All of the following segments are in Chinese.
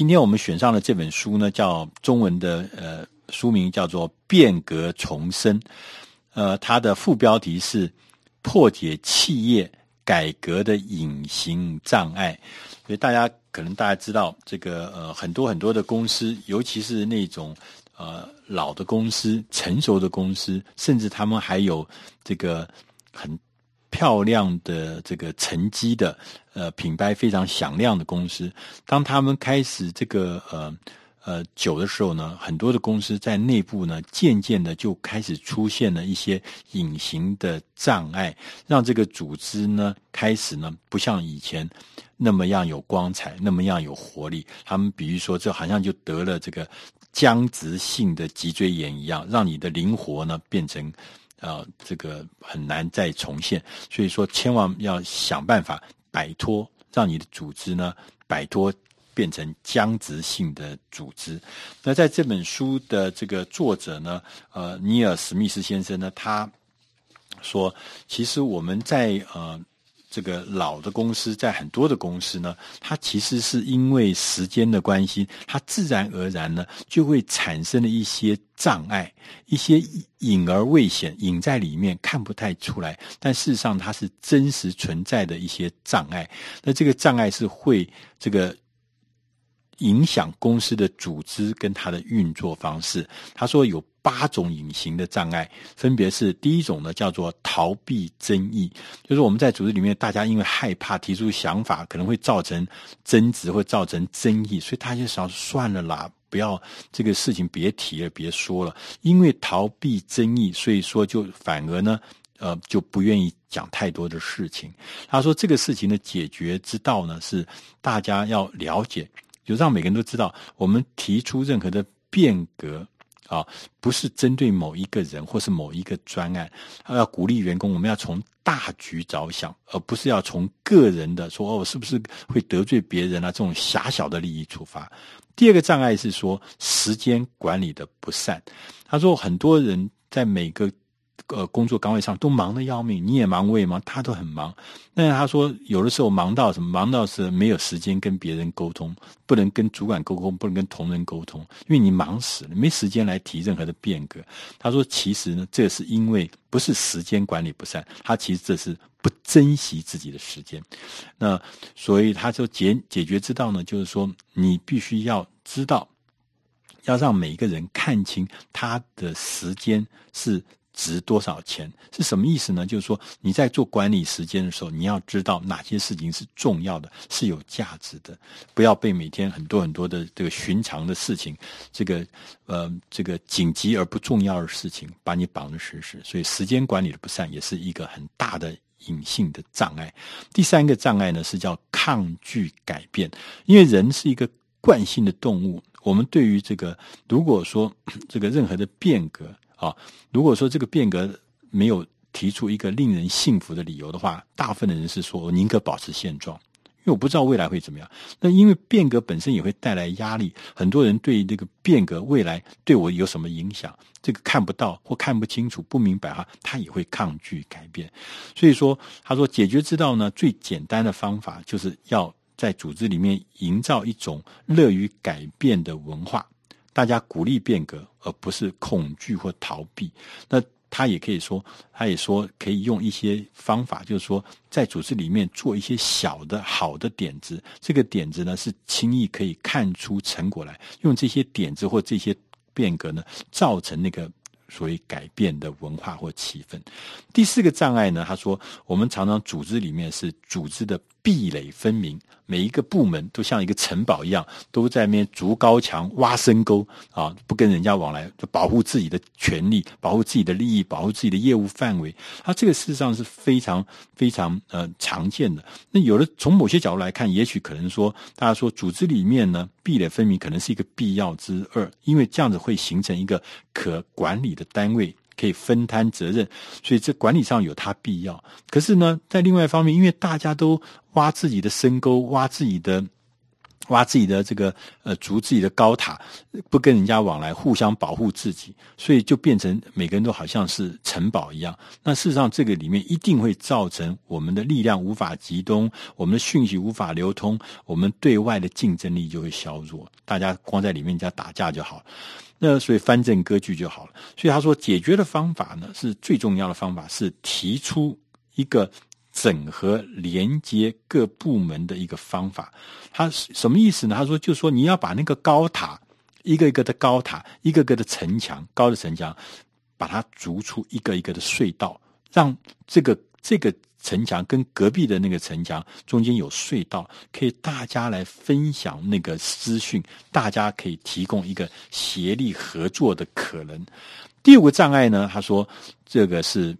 今天我们选上的这本书呢，叫中文的呃书名叫做《变革重生》，呃，它的副标题是“破解企业改革的隐形障碍”。所以大家可能大家知道，这个呃很多很多的公司，尤其是那种呃老的公司、成熟的公司，甚至他们还有这个很。漂亮的这个成绩的呃品牌非常响亮的公司，当他们开始这个呃呃久的时候呢，很多的公司在内部呢，渐渐的就开始出现了一些隐形的障碍，让这个组织呢开始呢不像以前那么样有光彩，那么样有活力。他们比如说，这好像就得了这个僵直性的脊椎炎一样，让你的灵活呢变成。啊，这个很难再重现，所以说千万要想办法摆脱，让你的组织呢摆脱变成僵直性的组织。那在这本书的这个作者呢，呃，尼尔·史密斯先生呢，他说，其实我们在呃。这个老的公司，在很多的公司呢，它其实是因为时间的关系，它自然而然呢就会产生了一些障碍，一些隐而未显，隐在里面看不太出来，但事实上它是真实存在的一些障碍。那这个障碍是会这个。影响公司的组织跟它的运作方式。他说有八种隐形的障碍，分别是第一种呢，叫做逃避争议，就是我们在组织里面，大家因为害怕提出想法，可能会造成争执，会造成争议，所以他就想算了啦，不要这个事情别提了，别说了。因为逃避争议，所以说就反而呢，呃，就不愿意讲太多的事情。他说这个事情的解决之道呢，是大家要了解。就让每个人都知道，我们提出任何的变革啊，不是针对某一个人或是某一个专案，要鼓励员工，我们要从大局着想，而不是要从个人的说哦，是不是会得罪别人啊这种狭小的利益出发。第二个障碍是说时间管理的不善。他说很多人在每个。呃，工作岗位上都忙得要命，你也忙，我也忙，他都很忙。但是他说，有的时候忙到什么？忙到是没有时间跟别人沟通，不能跟主管沟通，不能跟同仁沟通，因为你忙死了，没时间来提任何的变革。他说，其实呢，这是因为不是时间管理不善，他其实这是不珍惜自己的时间。那所以他说解解决之道呢，就是说你必须要知道，要让每一个人看清他的时间是。值多少钱是什么意思呢？就是说你在做管理时间的时候，你要知道哪些事情是重要的，是有价值的，不要被每天很多很多的这个寻常的事情，这个呃这个紧急而不重要的事情把你绑得实实。所以时间管理的不善也是一个很大的隐性的障碍。第三个障碍呢是叫抗拒改变，因为人是一个惯性的动物，我们对于这个如果说 这个任何的变革。啊，如果说这个变革没有提出一个令人信服的理由的话，大部分的人是说我宁可保持现状，因为我不知道未来会怎么样。那因为变革本身也会带来压力，很多人对这个变革未来对我有什么影响，这个看不到或看不清楚、不明白哈，他也会抗拒改变。所以说，他说解决之道呢，最简单的方法就是要在组织里面营造一种乐于改变的文化。大家鼓励变革，而不是恐惧或逃避。那他也可以说，他也说可以用一些方法，就是说在组织里面做一些小的好的点子。这个点子呢，是轻易可以看出成果来。用这些点子或这些变革呢，造成那个所谓改变的文化或气氛。第四个障碍呢，他说我们常常组织里面是组织的壁垒分明。每一个部门都像一个城堡一样，都在那边筑高墙、挖深沟啊，不跟人家往来，就保护自己的权利、保护自己的利益、保护自己的业务范围。它这个事实上是非常非常呃常见的。那有的从某些角度来看，也许可能说，大家说组织里面呢，壁垒分明可能是一个必要之二，因为这样子会形成一个可管理的单位。可以分摊责任，所以这管理上有它必要。可是呢，在另外一方面，因为大家都挖自己的深沟，挖自己的挖自己的这个呃筑自己的高塔，不跟人家往来，互相保护自己，所以就变成每个人都好像是城堡一样。那事实上，这个里面一定会造成我们的力量无法集中，我们的讯息无法流通，我们对外的竞争力就会削弱。大家光在里面家打架就好，那所以藩镇割据就好了。所以他说，解决的方法呢，是最重要的方法是提出一个。整合连接各部门的一个方法，他什么意思呢？他说，就是说你要把那个高塔，一个一个的高塔，一个个的城墙，高的城墙，把它逐出一个一个的隧道，让这个这个城墙跟隔壁的那个城墙中间有隧道，可以大家来分享那个资讯，大家可以提供一个协力合作的可能。第五个障碍呢，他说这个是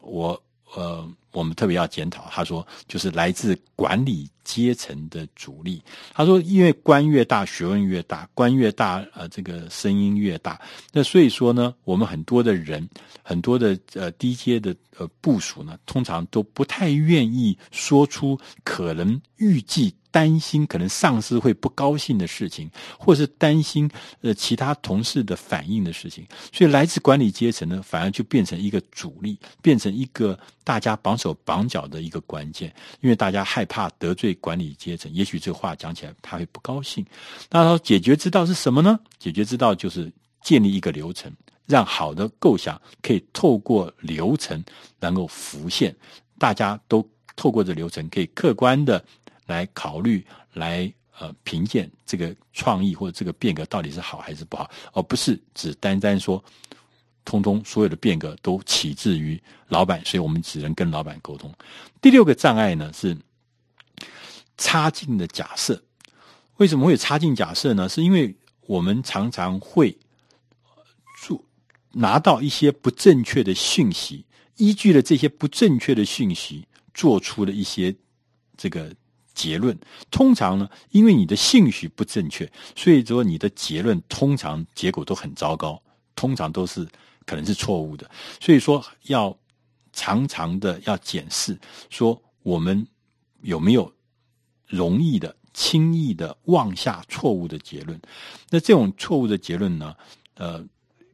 我呃。我们特别要检讨，他说就是来自管理阶层的阻力。他说，因为官越大，学问越大，官越大，呃，这个声音越大。那所以说呢，我们很多的人，很多的呃低阶的呃部署呢，通常都不太愿意说出可能预计。担心可能上司会不高兴的事情，或是担心呃其他同事的反应的事情，所以来自管理阶层呢，反而就变成一个阻力，变成一个大家绑手绑脚的一个关键，因为大家害怕得罪管理阶层，也许这话讲起来他会不高兴。那他说解决之道是什么呢？解决之道就是建立一个流程，让好的构想可以透过流程能够浮现，大家都透过这流程可以客观的。来考虑，来呃评鉴这个创意或者这个变革到底是好还是不好，而不是只单单说，通通所有的变革都起自于老板，所以我们只能跟老板沟通。第六个障碍呢是差劲的假设。为什么会有差劲假设呢？是因为我们常常会做拿到一些不正确的讯息，依据了这些不正确的讯息，做出了一些这个。结论通常呢，因为你的信息不正确，所以说你的结论通常结果都很糟糕，通常都是可能是错误的。所以说要常常的要检视，说我们有没有容易的、轻易的妄下错误的结论。那这种错误的结论呢，呃，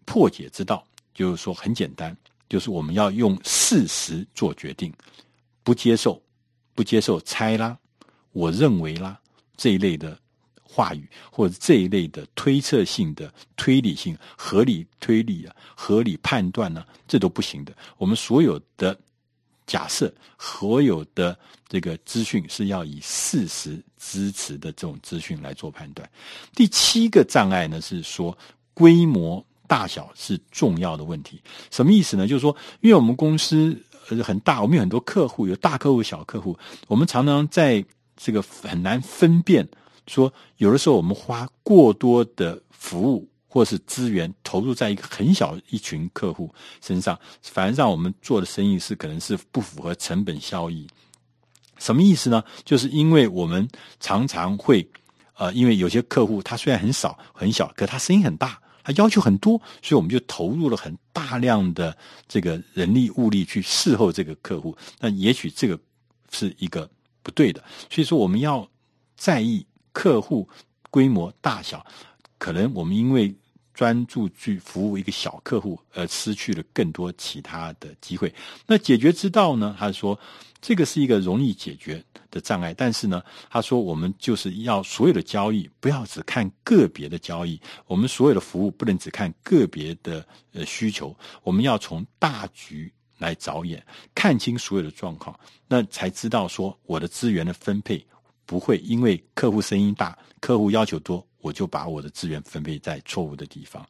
破解之道就是说很简单，就是我们要用事实做决定，不接受，不接受猜啦。我认为啦，这一类的话语或者这一类的推测性的推理性、合理推理啊、合理判断呢，这都不行的。我们所有的假设、所有的这个资讯是要以事实支持的这种资讯来做判断。第七个障碍呢，是说规模大小是重要的问题。什么意思呢？就是说，因为我们公司呃很大，我们有很多客户，有大客户、小客户，我们常常在这个很难分辨，说有的时候我们花过多的服务或是资源投入在一个很小一群客户身上，反而让我们做的生意是可能是不符合成本效益。什么意思呢？就是因为我们常常会，呃，因为有些客户他虽然很少很小，可他生意很大，他要求很多，所以我们就投入了很大量的这个人力物力去伺候这个客户。那也许这个是一个。不对的，所以说我们要在意客户规模大小，可能我们因为专注去服务一个小客户而失去了更多其他的机会。那解决之道呢？他说这个是一个容易解决的障碍，但是呢，他说我们就是要所有的交易不要只看个别的交易，我们所有的服务不能只看个别的呃需求，我们要从大局。来着眼，看清所有的状况，那才知道说我的资源的分配不会因为客户声音大、客户要求多，我就把我的资源分配在错误的地方。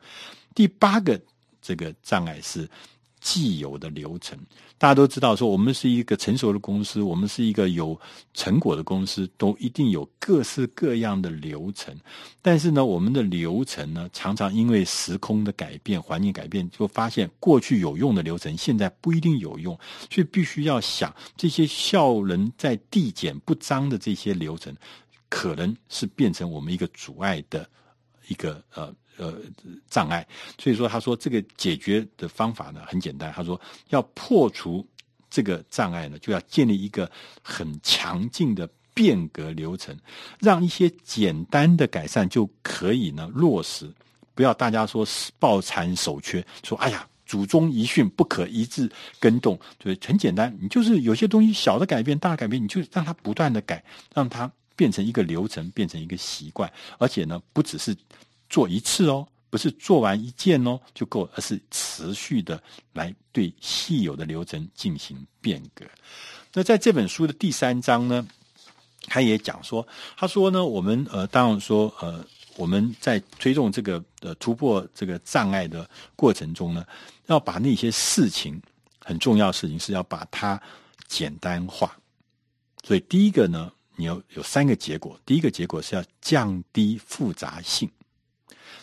第八个这个障碍是。既有的流程，大家都知道，说我们是一个成熟的公司，我们是一个有成果的公司，都一定有各式各样的流程。但是呢，我们的流程呢，常常因为时空的改变、环境改变，就发现过去有用的流程，现在不一定有用，所以必须要想这些效能在递减不彰的这些流程，可能是变成我们一个阻碍的一个呃。呃，障碍，所以说，他说这个解决的方法呢，很简单。他说，要破除这个障碍呢，就要建立一个很强劲的变革流程，让一些简单的改善就可以呢落实，不要大家说抱残守缺，说哎呀。祖宗遗训不可一字更动，就是很简单，你就是有些东西小的改变、大的改变，你就让它不断的改，让它变成一个流程，变成一个习惯，而且呢，不只是做一次哦，不是做完一件哦就够，而是持续的来对现有的流程进行变革。那在这本书的第三章呢，他也讲说，他说呢，我们呃，当然说呃。我们在推动这个呃突破这个障碍的过程中呢，要把那些事情很重要的事情是要把它简单化。所以第一个呢，你要有三个结果。第一个结果是要降低复杂性，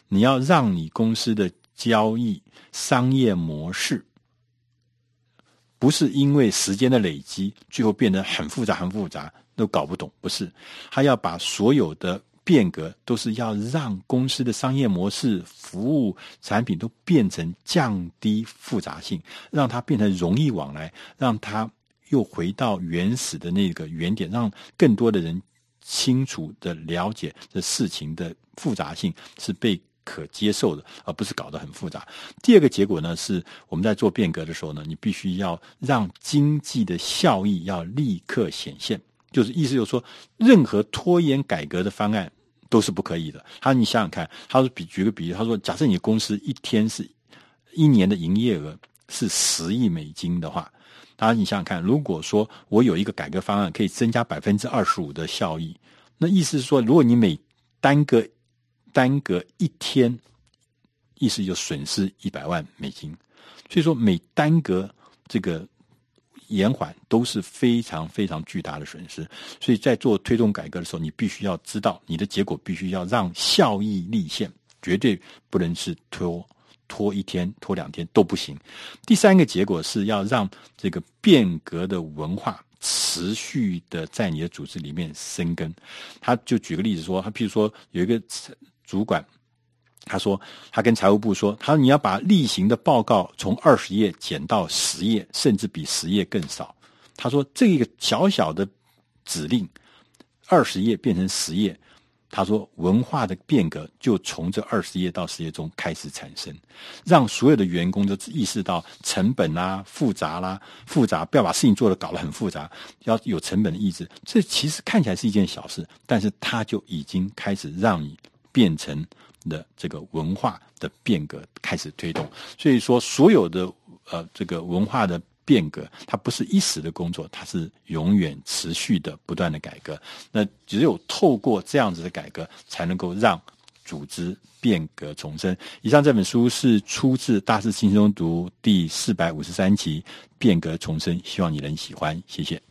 你要让你公司的交易商业模式不是因为时间的累积，最后变得很复杂很复杂，都搞不懂。不是，他要把所有的。变革都是要让公司的商业模式、服务、产品都变成降低复杂性，让它变成容易往来，让它又回到原始的那个原点，让更多的人清楚的了解这事情的复杂性是被可接受的，而不是搞得很复杂。第二个结果呢，是我们在做变革的时候呢，你必须要让经济的效益要立刻显现，就是意思就是说，任何拖延改革的方案。都是不可以的。他说：“你想想看，他说比举个比喻，他说，假设你公司一天是一年的营业额是十亿美金的话，当然你想想看，如果说我有一个改革方案可以增加百分之二十五的效益，那意思是说，如果你每耽搁耽搁一天，意思就损失一百万美金。所以说，每耽搁这个。”延缓都是非常非常巨大的损失，所以在做推动改革的时候，你必须要知道你的结果必须要让效益立现，绝对不能是拖拖一天、拖两天都不行。第三个结果是要让这个变革的文化持续的在你的组织里面生根。他就举个例子说，他譬如说有一个主管。他说：“他跟财务部说，他说你要把例行的报告从二十页减到十页，甚至比十页更少。他说这个小小的指令，二十页变成十页，他说文化的变革就从这二十页到十页中开始产生，让所有的员工都意识到成本啦、复杂啦、复杂，不要把事情做得搞得很复杂，要有成本的意识。这其实看起来是一件小事，但是它就已经开始让你变成。”的这个文化的变革开始推动，所以说所有的呃这个文化的变革，它不是一时的工作，它是永远持续的不断的改革。那只有透过这样子的改革，才能够让组织变革重生。以上这本书是出自《大师轻松读》第四百五十三集《变革重生》，希望你能喜欢，谢谢。